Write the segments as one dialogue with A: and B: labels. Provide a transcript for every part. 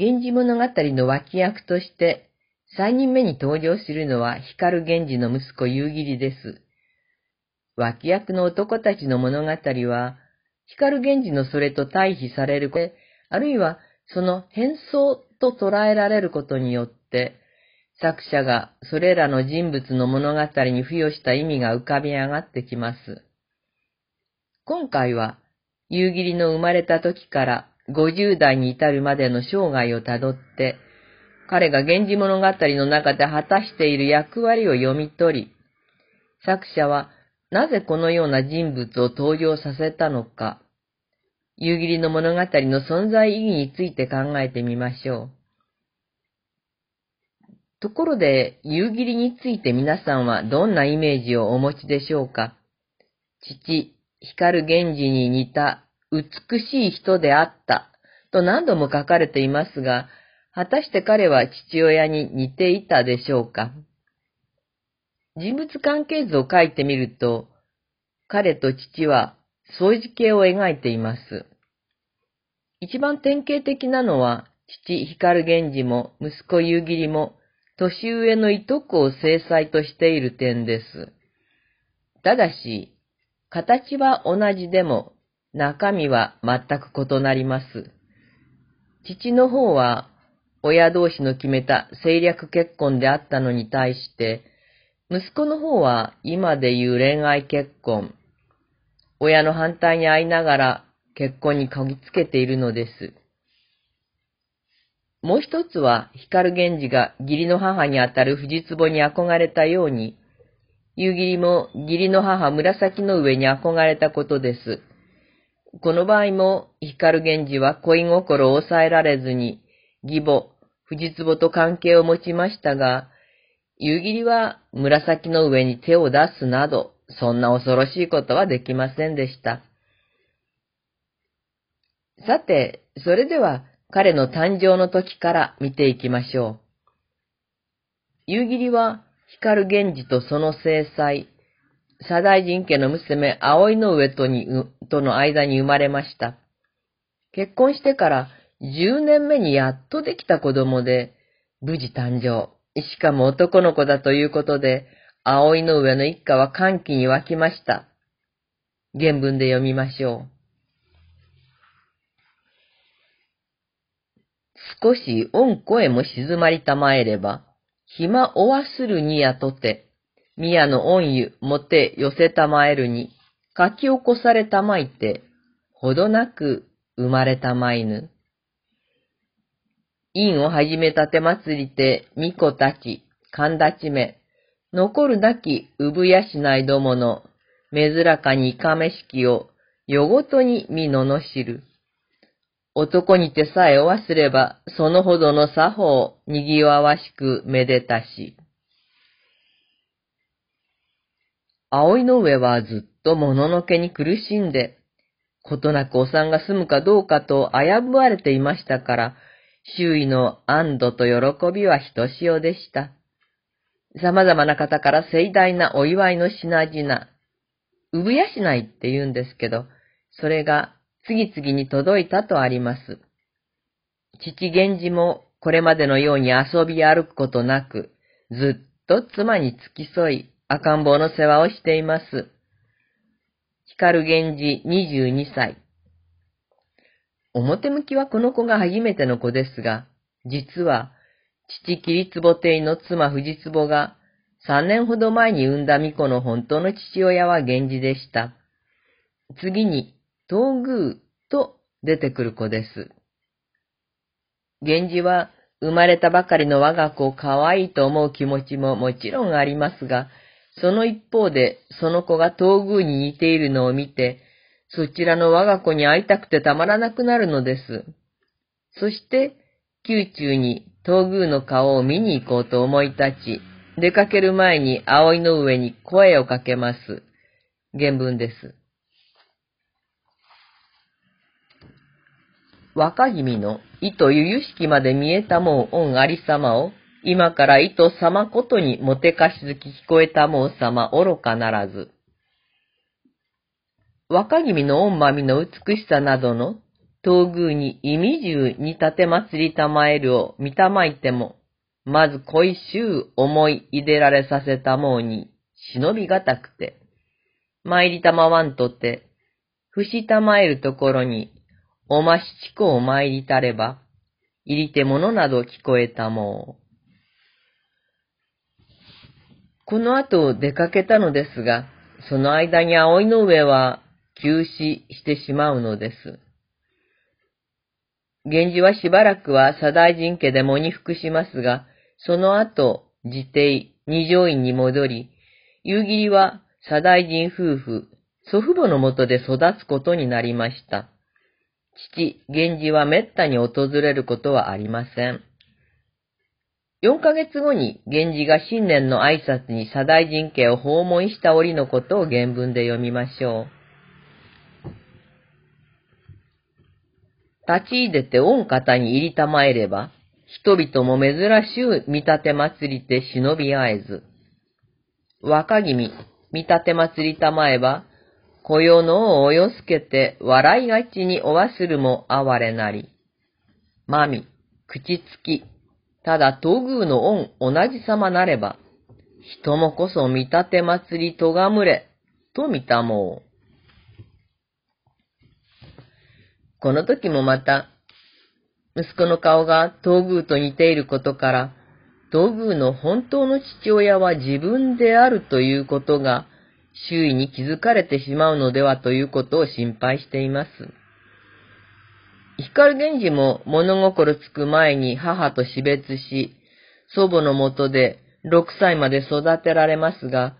A: 源氏物語の脇役として、三人目に登場するのは光源氏の息子夕霧です。脇役の男たちの物語は、光源氏のそれと対比されることあるいはその変装と捉えられることによって、作者がそれらの人物の物語に付与した意味が浮かび上がってきます。今回は、夕霧の生まれた時から50代に至るまでの生涯をたどって、彼が源氏物語の中で果たしている役割を読み取り、作者はなぜこのような人物を登場させたのか、夕霧の物語の存在意義について考えてみましょう。ところで、夕霧について皆さんはどんなイメージをお持ちでしょうか？父、光源氏に似た美しい人であったと何度も書かれていますが、果たして彼は父親に似ていたでしょうか？人物関係図を書いてみると、彼と父は相似形を描いています。一番典型的なのは、父光源氏も息子夕霧も年上のいとこを制裁としている点です。ただし、形は同じでも中身は全く異なります。父の方は親同士の決めた政略結婚であったのに対して、息子の方は今で言う恋愛結婚。親の反対に遭いながら結婚にこぎつけているのです。もう一つは、光源氏が義理の母にあたる藤壺に憧れたように、夕霧も義理の母紫の上に憧れたことです。この場合も、光源氏は恋心を抑えられずに、義母、藤壺と関係を持ちましたが、夕霧は紫の上に手を出すなど、そんな恐ろしいことはできませんでした。さて、それでは彼の誕生の時から見ていきましょう。夕霧は光源氏とその正妻、左大臣家の娘葵の上とにとの間に生まれました。結婚してから10年目にやっとできた子供で、無事誕生。しかも男の子だということで、葵の上の一家は歓喜に沸きました。原文で読みましょう。少し恩声も静まりたまえれば、暇おわするにやとて、宮の恩湯もて寄せたまえるに、書き起こされたまいて、ほどなく生まれたまいぬ。院をはじめたて祭りて、巫女たち、神立ちめ、残るなき産やしないどもの、めずらかにいかめしきを、よごとに見ののしる。男にてさえお忘れば、そのほどの作法、にぎわわしくめでたし。葵の上はずっともののけに苦しんで、ことなくお産が済むかどうかと危ぶわれていましたから、周囲の安堵と喜びはひとしおでした。様々な方から盛大なお祝いの品々、産やしないって言うんですけど、それが次々に届いたとあります。父源氏もこれまでのように遊び歩くことなく、ずっと妻に付き添い、赤ん坊の世話をしています。光源氏22歳。表向きはこの子が初めての子ですが、実は、父桐壺帝の妻藤壺が3年ほど前に産んだ巫女の本当の父親は源氏でした。次に、東宮と出てくる子です。源氏は生まれたばかりの我が子を可愛いと思う気持ちももちろんありますが、その一方でその子が東宮に似ているのを見て、そちらの我が子に会いたくてたまらなくなるのです。そして、宮中に東宮の顔を見に行こうと思い立ち、出かける前に葵の上に声をかけます。原文です。若君の糸ゆゆしきまで見えたもう恩ありさまを、今から糸様ことにもてかしずき聞こえたもう様愚かならず。若君の恩まみの美しさなどの東宮に意味中に立て祭りたまえるを見たまいても、まず恋しゅう思い入れられさせたもうに、忍びがたくて、参りたまわんとて、不したまえるところに、おましちこを参りたれば、入りてものなど聞こえたもう。この後出かけたのですが、その間に葵の上は休止してしまうのです。源氏はしばらくは左大臣家で喪に服しますが、その後、自邸、二条院に戻り、夕霧は左大臣夫婦、祖父母のもとで育つことになりました。父、源氏は滅多に訪れることはありません。4ヶ月後に源氏が新年の挨拶に左大臣家を訪問した折のことを原文で読みましょう。立ち入れて御方に入りたまえれば、人々も珍しゅう見立て祭りて忍び合えず。若君、見立て祭りたまえば、雇用のをおよすけて笑いがちにおわするも哀れなり。まみ、口つき、ただ東宮の恩同じ様なれば、人もこそ見立て祭りとがむれ、と見たもう。この時もまた、息子の顔が東宮と似ていることから、東宮の本当の父親は自分であるということが、周囲に気づかれてしまうのではということを心配しています。光源氏も物心つく前に母と死別し、祖母のもとで6歳まで育てられますが、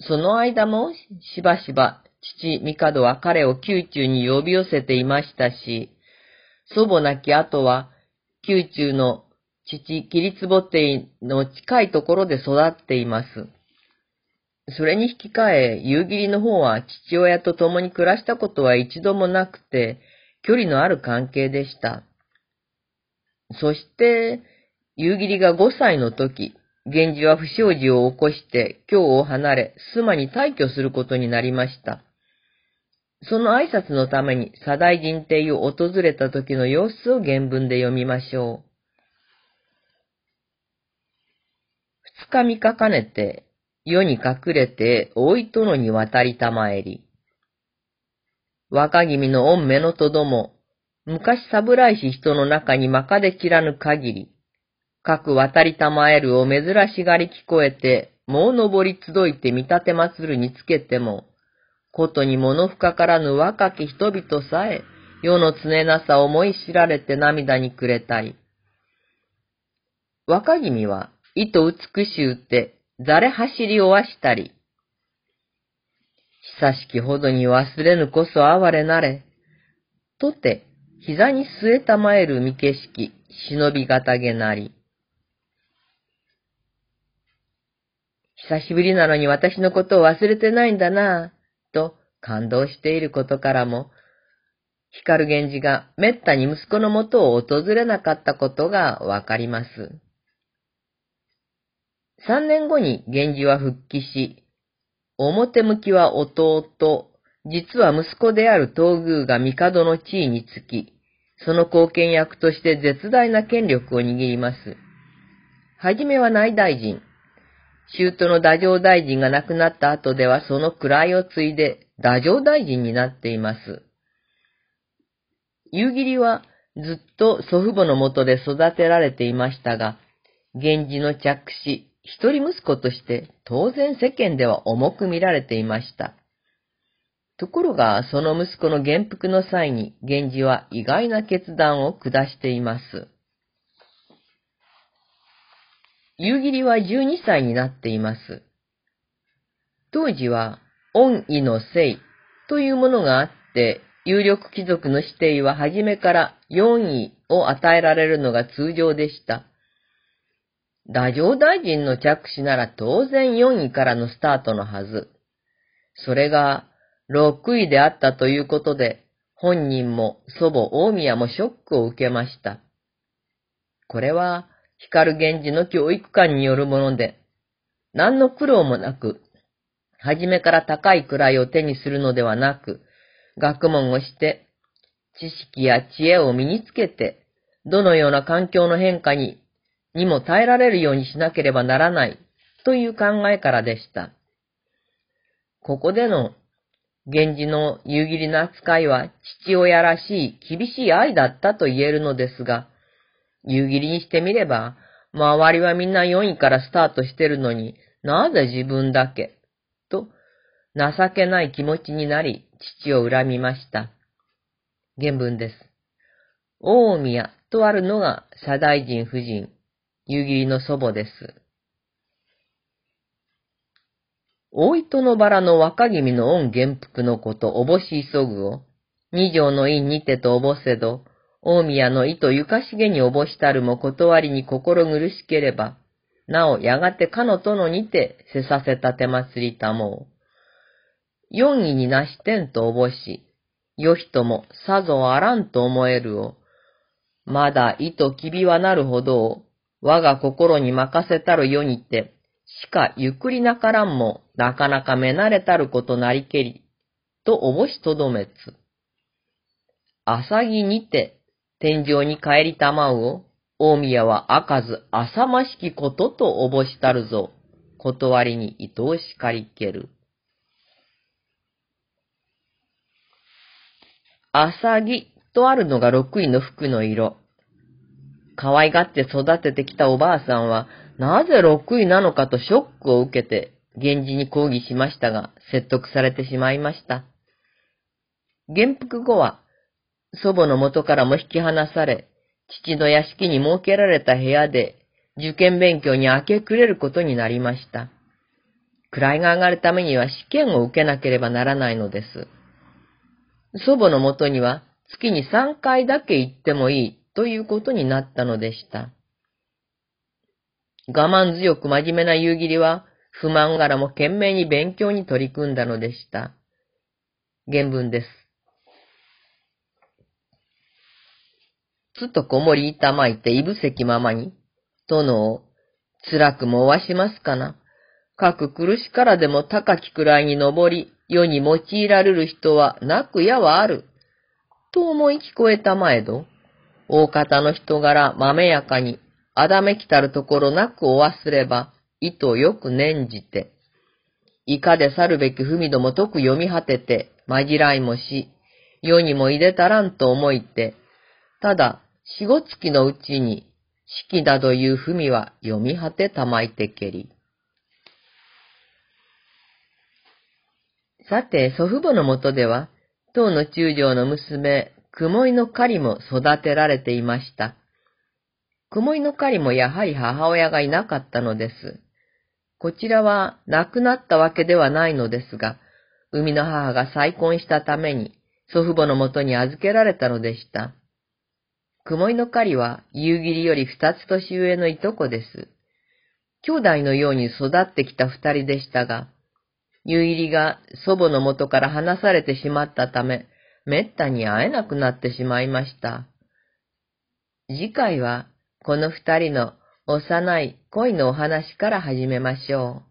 A: その間もしばしば父、帝は彼を宮中に呼び寄せていましたし、祖母亡き後は、宮中の父、キリツボテイの近いところで育っています。それに引き換え、夕霧の方は父親と共に暮らしたことは一度もなくて、距離のある関係でした。そして、夕霧が5歳の時、源氏は不祥事を起こして京を離れ、須磨に退去することになりました。その挨拶のために左大臣邸を訪れた時の様子を原文で読みましょう。二日三日かねて、世に隠れて大い殿に渡りたまえり。若君の御目のとども、昔侍し人の中にまかで切らぬ限り、各渡りたまえるを珍しがり聞こえて、もう登り集いて見立て祭るにつけても、ことに物深からぬ若き人々さえ、世の常なさ思い知られて涙にくれたり。若君は、糸美しゅうて、ざれ走りおわしたり。久しきほどに忘れぬこそ哀れなれ。とて、膝に据えたまえる見景色、忍びがたげなり。久しぶりなのに私のことを忘れてないんだなぁ、と感動していることからも、光源氏がめったに息子のもとを訪れなかったことがわかります。三年後に源氏は復帰し、表向きは弟、実は息子である東宮が帝の地位につき、その貢献役として絶大な権力を握ります。はじめは内大臣。州都の太政大臣が亡くなった後ではその位を継いで太政大臣になっています。夕霧はずっと祖父母のもとで育てられていましたが、源氏の着手、一人息子として当然世間では重く見られていました。ところが、その息子の元服の際に、源氏は意外な決断を下しています。夕霧は12歳になっています。当時は、恩義の聖というものがあって、有力貴族の指定は初めから4位を与えられるのが通常でした。太政大臣の着手なら当然4位からのスタートのはず。それが6位であったということで、本人も祖母大宮もショックを受けました。これは、光源氏の教育観によるもので、何の苦労もなく、はじめから高い位を手にするのではなく、学問をして、知識や知恵を身につけて、どのような環境の変化に、にも耐えられるようにしなければならないという考えからでした。ここでの源氏の夕霧の扱いは父親らしい厳しい愛だったと言えるのですが、夕霧にしてみれば、周りはみんな4位からスタートしてるのになぜ自分だけ、と情けない気持ちになり父を恨みました。原文です。大宮とあるのが左大臣夫人、夕霧の祖母です。大糸のバラの若君の恩元服のこと、おぼし急ぐを、二条の院にてとおぼせど、大宮の意とゆかしげにおぼしたるも断りに心苦しければ、なおやがてかの殿にてせさせたて祭りたもう。四位になしてんとおぼし、よひともさぞあらんと思えるを、まだ意ときびはなるほどを、我が心に任せたる世にて、しかゆっくりなからんも、なかなかめなれたることなりけり、とおぼしとどめつ。朝ぎにて、天井に帰りたまうを、大宮はあかず浅ましきこととおぼしたるぞ。断りに愛おしかりける。朝ぎとあるのが六位の服の色。可愛がって育ててきたおばあさんは、なぜ六位なのかとショックを受けて、源氏に抗議しましたが、説得されてしまいました。元服後は、祖母の元からも引き離され、父の屋敷に設けられた部屋で、受験勉強に明け暮れることになりました。位が上がるためには試験を受けなければならないのです。祖母のもとには月に3回だけ行ってもいいということになったのでした。我慢強く真面目な夕霧は、不満がらも懸命に勉強に取り組んだのでした。原文です。つとこもりいたまいていぶせきままに、殿を、辛くもわしますかな。かく苦しからでも高き位に登り、世に用いられる人はなくやはある。と思い聞こえたまえど、大方の人柄まめやかに、あだめきたるところなくお忘れば、意図よく念じて、いかで去るべき文どもとく読み果てて、まじらいもし、世にも入れたらんと思いて、ただ、四五月のうちに、式だという文は読み果てたまいてけり。さて、祖父母のもとでは、当の中将の娘、雲井の狩りも育てられていました。雲井の狩りもやはり母親がいなかったのです。こちらは亡くなったわけではないのですが、生みの母が再婚したために祖父母のもとに預けられたのでした。雲井の狩りは夕霧より二つ年上のいとこです。兄弟のように育ってきた二人でしたが、夕霧が祖母のもとから離されてしまったため、めったに会えなくなってしまいました。次回は、この二人の幼い恋のお話から始めましょう。